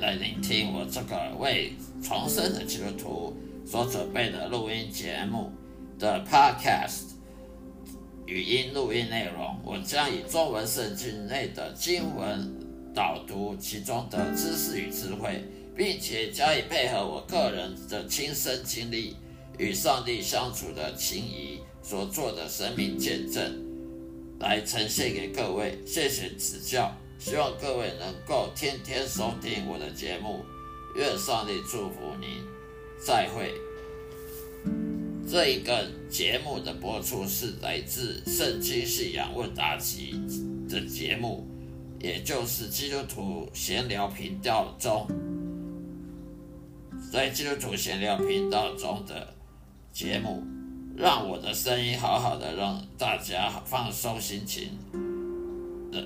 来聆听我这个为重生的基督徒所准备的录音节目的 Podcast 语音录音内容。我将以中文圣经内的经文导读其中的知识与智慧，并且加以配合我个人的亲身经历与上帝相处的情谊所做的生命见证，来呈现给各位。谢谢指教。希望各位能够天天收听我的节目，愿上帝祝福您。再会。这一个节目的播出是来自《圣经信仰问答集》的节目，也就是基督徒闲聊频道中，在基督徒闲聊频道中的节目，让我的声音好好的让大家放松心情。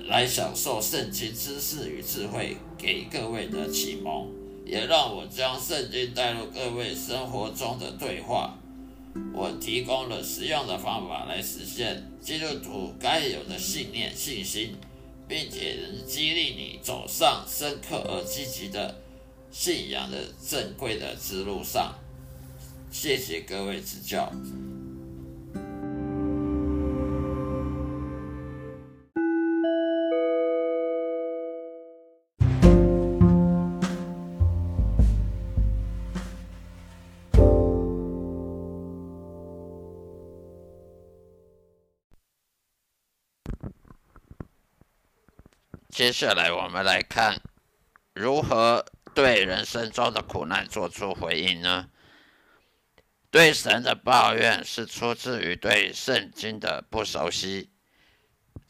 来享受圣经知识与智慧给各位的启蒙，也让我将圣经带入各位生活中的对话。我提供了实用的方法来实现基督徒该有的信念、信心，并且能激励你走上深刻而积极的信仰的正规的之路上。谢谢各位指教。接下来，我们来看如何对人生中的苦难做出回应呢？对神的抱怨是出自于对圣经的不熟悉。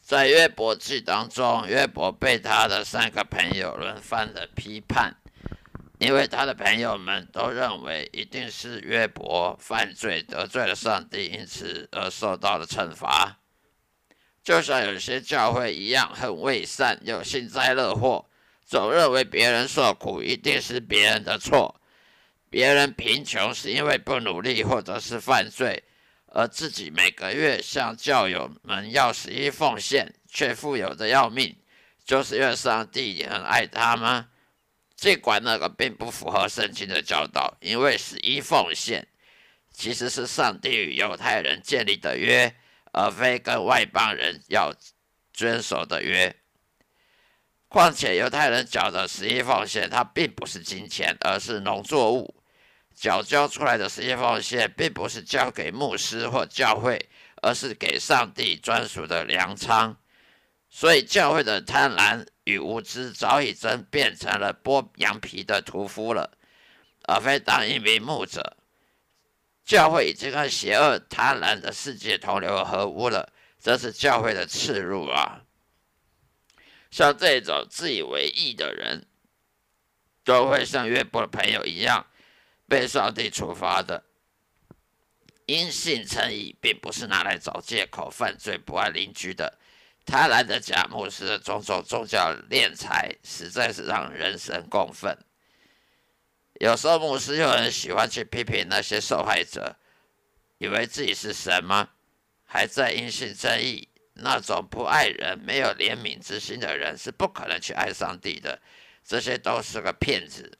在约伯记当中，约伯被他的三个朋友轮番的批判，因为他的朋友们都认为一定是约伯犯罪得罪了上帝，因此而受到了惩罚。就像有些教会一样，很伪善又幸灾乐祸，总认为别人受苦一定是别人的错，别人贫穷是因为不努力或者是犯罪，而自己每个月向教友们要十一奉献，却富有的要命，就是因为上帝也很爱他吗？尽管那个并不符合圣经的教导，因为十一奉献其实是上帝与犹太人建立的约。而非跟外邦人要遵守的约。况且犹太人缴的十一奉献，它并不是金钱，而是农作物。缴交出来的十一奉献，并不是交给牧师或教会，而是给上帝专属的粮仓。所以教会的贪婪与无知，早已真变成了剥羊皮的屠夫了，而非当一名牧者。教会已经和邪恶贪婪的世界同流合污了，这是教会的耻辱啊！像这种自以为义的人，都会像约伯的朋友一样被上帝处罚的。因信称义，并不是拿来找借口犯罪、不爱邻居的。贪婪的假牧师的种种宗教敛财，实在是让人神共愤。有时候牧师又很喜欢去批评那些受害者，以为自己是神吗？还在因信正义，那种不爱人、没有怜悯之心的人是不可能去爱上帝的。这些都是个骗子。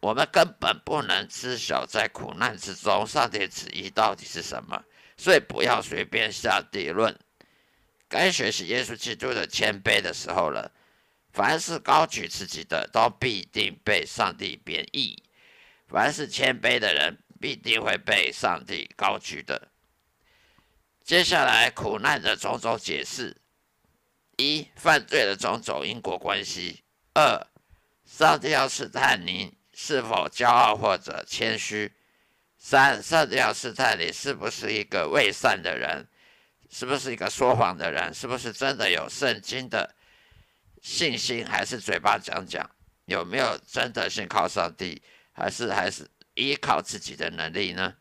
我们根本不能知晓在苦难之中上帝旨意到底是什么，所以不要随便下定论。该学习耶稣基督的谦卑的时候了。凡是高举自己的，都必定被上帝贬义；凡是谦卑的人，必定会被上帝高举的。接下来，苦难的种种解释：一、犯罪的种种因果关系；二、上帝要试探你是否骄傲或者谦虚；三、上帝要试探你是不是一个伪善的人，是不是一个说谎的人，是不是真的有圣经的。信心还是嘴巴讲讲，有没有真的信靠上帝，还是还是依靠自己的能力呢？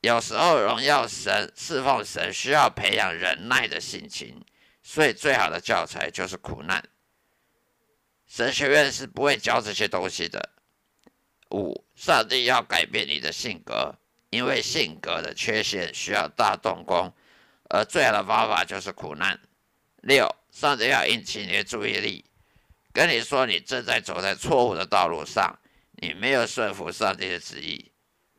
有时候荣耀神、侍奉神需要培养忍耐的心情，所以最好的教材就是苦难。神学院是不会教这些东西的。五，上帝要改变你的性格，因为性格的缺陷需要大动工，而最好的方法就是苦难。六，上帝要引起你的注意力，跟你说你正在走在错误的道路上，你没有顺服上帝的旨意。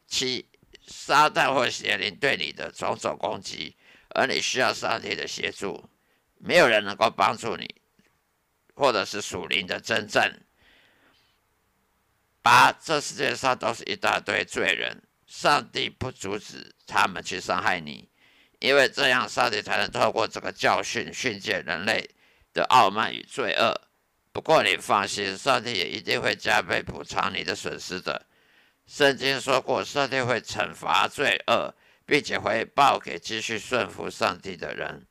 七，撒旦或邪灵对你的种种攻击，而你需要上帝的协助，没有人能够帮助你，或者是属灵的征战。八，这世界上都是一大堆罪人，上帝不阻止他们去伤害你，因为这样上帝才能透过这个教训训诫人类的傲慢与罪恶。不过你放心，上帝也一定会加倍补偿你的损失的。圣经说过，上帝会惩罚罪恶，并且会报给继续顺服上帝的人。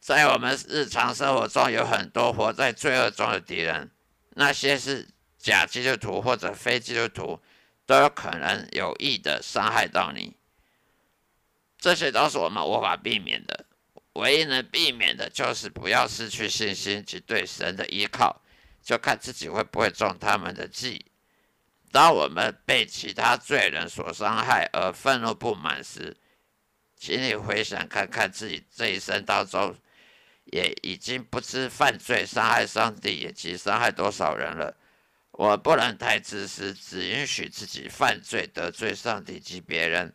在我们日常生活中，有很多活在罪恶中的敌人，那些是。假基督徒或者非基督徒都有可能有意的伤害到你，这些都是我们无法避免的。唯一能避免的就是不要失去信心及对神的依靠，就看自己会不会中他们的计。当我们被其他罪人所伤害而愤怒不满时，请你回想看看自己这一生当中，也已经不知犯罪伤害上帝以及伤害多少人了。我不能太自私，只允许自己犯罪得罪上帝及别人，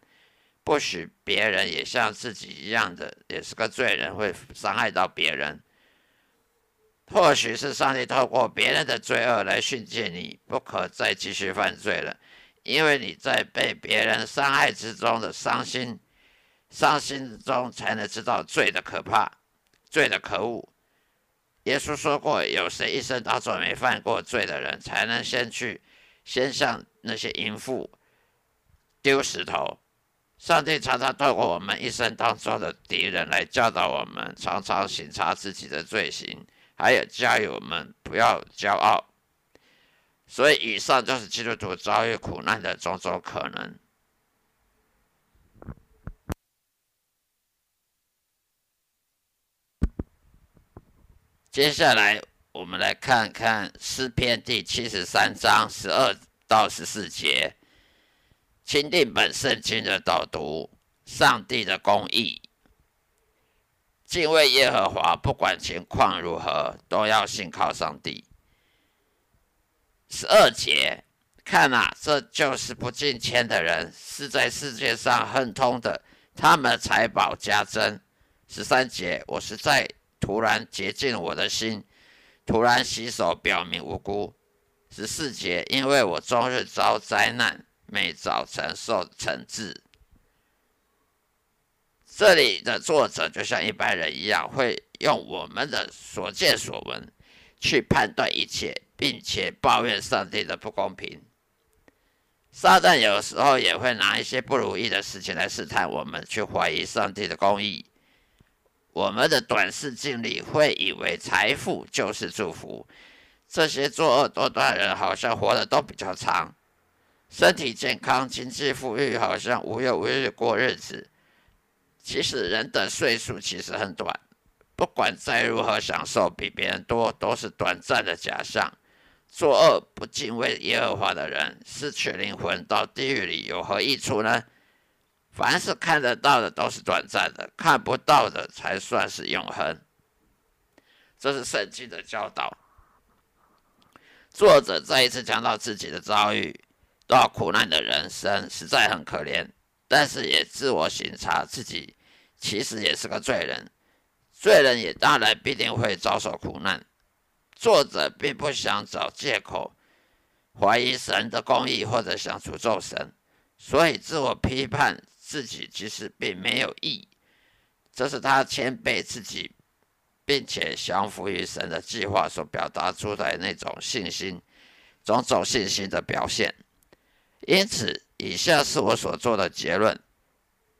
不许别人也像自己一样的也是个罪人，会伤害到别人。或许是上帝透过别人的罪恶来训诫你，不可再继续犯罪了，因为你在被别人伤害之中的伤心，伤心中才能知道罪的可怕，罪的可恶。耶稣说过：“有谁一生当中没犯过罪的人，才能先去，先向那些淫妇丢石头？”上帝常常透过我们一生当中的敌人来教导我们，常常审查自己的罪行，还有教育我们不要骄傲。所以，以上就是基督徒遭遇苦难的种种可能。接下来，我们来看看诗篇第七十三章十二到十四节，钦定本圣经的导读：上帝的公义，敬畏耶和华，不管情况如何，都要信靠上帝。十二节，看啊，这就是不敬虔的人，是在世界上亨通的，他们财宝加增。十三节，我是在。突然洁净我的心，突然洗手，表明无辜。十四节，因为我终日遭灾难，每早晨受惩治。这里的作者就像一般人一样，会用我们的所见所闻去判断一切，并且抱怨上帝的不公平。撒旦有时候也会拿一些不如意的事情来试探我们，去怀疑上帝的公义。我们的短视经历会以为财富就是祝福，这些作恶多端人好像活得都比较长，身体健康、经济富裕，好像无忧无虑过日子。其实人的岁数其实很短，不管再如何享受比别人多，都是短暂的假象。作恶不敬畏耶和华的人，失去灵魂到地狱里有何益处呢？凡是看得到的都是短暂的，看不到的才算是永恒。这是圣经的教导。作者再一次讲到自己的遭遇，到苦难的人生实在很可怜，但是也自我省察自己，其实也是个罪人。罪人也当然必定会遭受苦难。作者并不想找借口怀疑神的公义，或者想诅咒神，所以自我批判。自己其实并没有意义，这是他谦卑自己，并且降服于神的计划所表达出来那种信心，种种信心的表现。因此，以下是我所做的结论：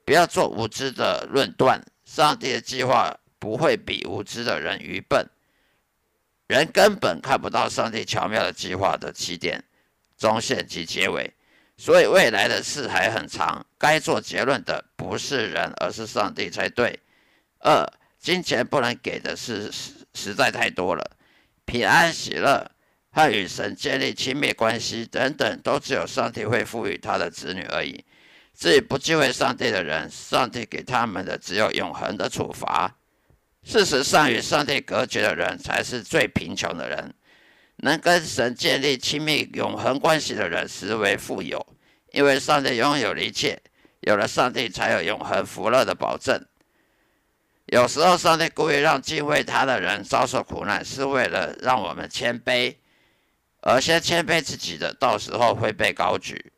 不要做无知的论断。上帝的计划不会比无知的人愚笨，人根本看不到上帝巧妙的计划的起点、中线及结尾。所以未来的事还很长，该做结论的不是人，而是上帝才对。二，金钱不能给的是实在太多了，平安喜乐和与神建立亲密关系等等，都只有上帝会赋予他的子女而已。至于不敬畏上帝的人，上帝给他们的只有永恒的处罚。事实上，与上帝隔绝的人才是最贫穷的人。能跟神建立亲密永恒关系的人，实为富有，因为上帝拥有了一切。有了上帝，才有永恒福乐的保证。有时候，上帝故意让敬畏他的人遭受苦难，是为了让我们谦卑，而先谦卑自己的，到时候会被高举。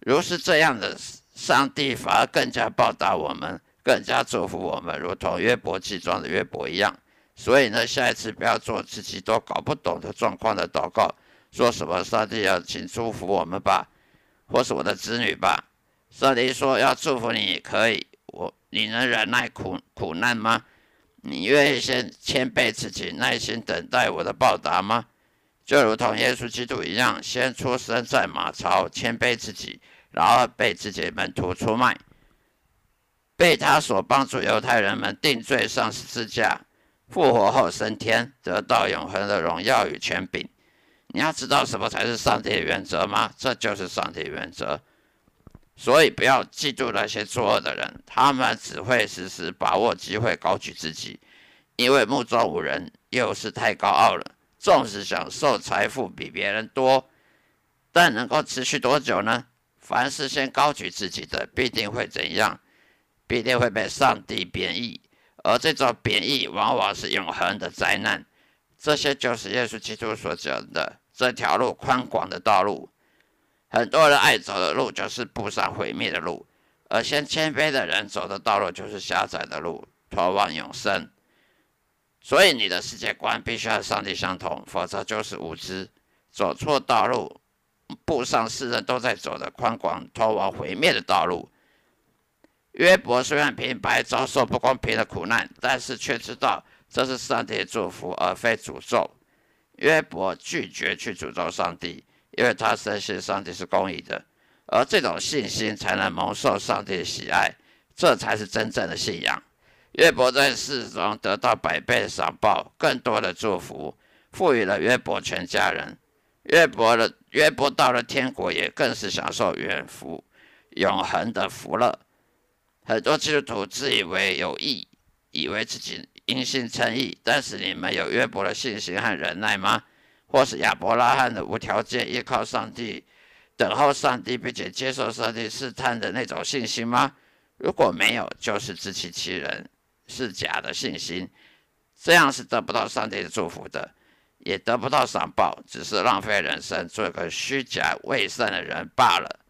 如是这样的，上帝反而更加报答我们，更加祝福我们，如同约伯记中的约伯一样。所以呢，下一次不要做自己都搞不懂的状况的祷告，说什么上帝要请祝福我们吧，或是我的子女吧。上帝说要祝福你也，可以，我你能忍耐苦苦难吗？你愿意先谦卑自己，耐心等待我的报答吗？就如同耶稣基督一样，先出生在马槽，谦卑自己，然后被自己门徒出卖，被他所帮助犹太人们定罪上十字架。复活后升天，得到永恒的荣耀与权柄。你要知道什么才是上帝的原则吗？这就是上帝原则。所以不要嫉妒那些作恶的人，他们只会时时把握机会高举自己，因为目中无人，又是太高傲了。纵使享受财富比别人多，但能够持续多久呢？凡是先高举自己的，必定会怎样？必定会被上帝贬义。而这种贬义往往是永恒的灾难。这些就是耶稣基督所讲的这条路宽广的道路。很多人爱走的路就是步上毁灭的路，而先谦卑的人走的道路就是狭窄的路，通往永生。所以你的世界观必须和上帝相同，否则就是无知，走错道路，步上世人都在走的宽广通往毁灭的道路。约伯虽然平白遭受不公平的苦难，但是却知道这是上帝的祝福，而非诅咒。约伯拒绝去诅咒上帝，因为他深信上帝是公义的，而这种信心才能蒙受上帝的喜爱，这才是真正的信仰。约伯在世中得到百倍的赏报，更多的祝福，赋予了约伯全家人。约伯的约伯到了天国，也更是享受远福、永恒的福乐。很多基督徒自以为有义，以为自己因信称义，但是你们有约伯的信心和忍耐吗？或是亚伯拉罕的无条件依靠上帝、等候上帝并且接受上帝试探的那种信心吗？如果没有，就是自欺欺人，是假的信心，这样是得不到上帝的祝福的，也得不到赏报，只是浪费人生，做个虚假伪善的人罢了。